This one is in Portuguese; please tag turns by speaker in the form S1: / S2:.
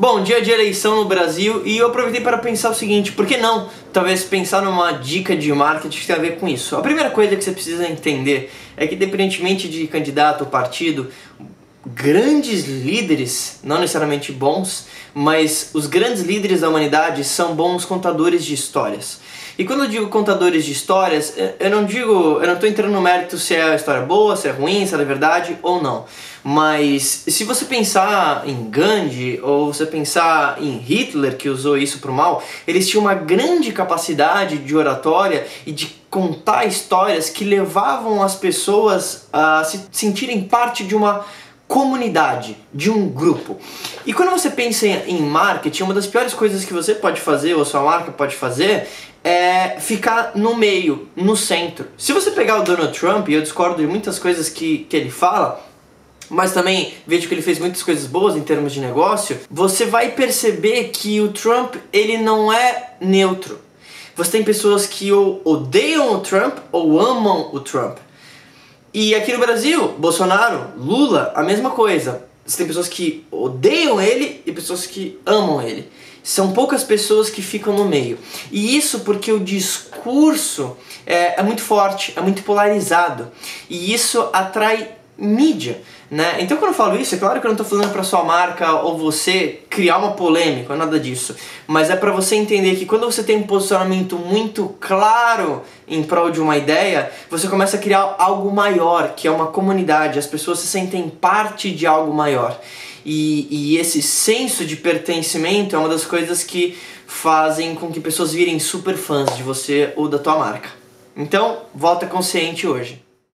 S1: Bom, dia de eleição no Brasil e eu aproveitei para pensar o seguinte, por que não talvez pensar numa dica de marketing que tem a ver com isso? A primeira coisa que você precisa entender é que independentemente de candidato ou partido, grandes líderes, não necessariamente bons, mas os grandes líderes da humanidade são bons contadores de histórias. E quando eu digo contadores de histórias, eu não digo, eu não estou entrando no mérito se é a história boa, se é ruim, se é verdade ou não. Mas se você pensar em Gandhi ou você pensar em Hitler que usou isso para o mal, eles tinham uma grande capacidade de oratória e de contar histórias que levavam as pessoas a se sentirem parte de uma comunidade, de um grupo. E quando você pensa em marketing, uma das piores coisas que você pode fazer ou sua marca pode fazer é ficar no meio, no centro. Se você pegar o Donald Trump, e eu discordo de muitas coisas que, que ele fala, mas também vejo que ele fez muitas coisas boas em termos de negócio, você vai perceber que o Trump ele não é neutro. Você tem pessoas que ou odeiam o Trump ou amam o Trump. E aqui no Brasil, Bolsonaro, Lula, a mesma coisa. Você tem pessoas que odeiam ele e pessoas que amam ele. São poucas pessoas que ficam no meio. E isso porque o discurso é, é muito forte, é muito polarizado. E isso atrai mídia. Né? Então quando eu falo isso, é claro que eu não estou falando para sua marca ou você criar uma polêmica, nada disso. Mas é para você entender que quando você tem um posicionamento muito claro em prol de uma ideia, você começa a criar algo maior, que é uma comunidade. As pessoas se sentem parte de algo maior. E, e esse senso de pertencimento é uma das coisas que fazem com que pessoas virem super fãs de você ou da tua marca. Então, volta consciente hoje.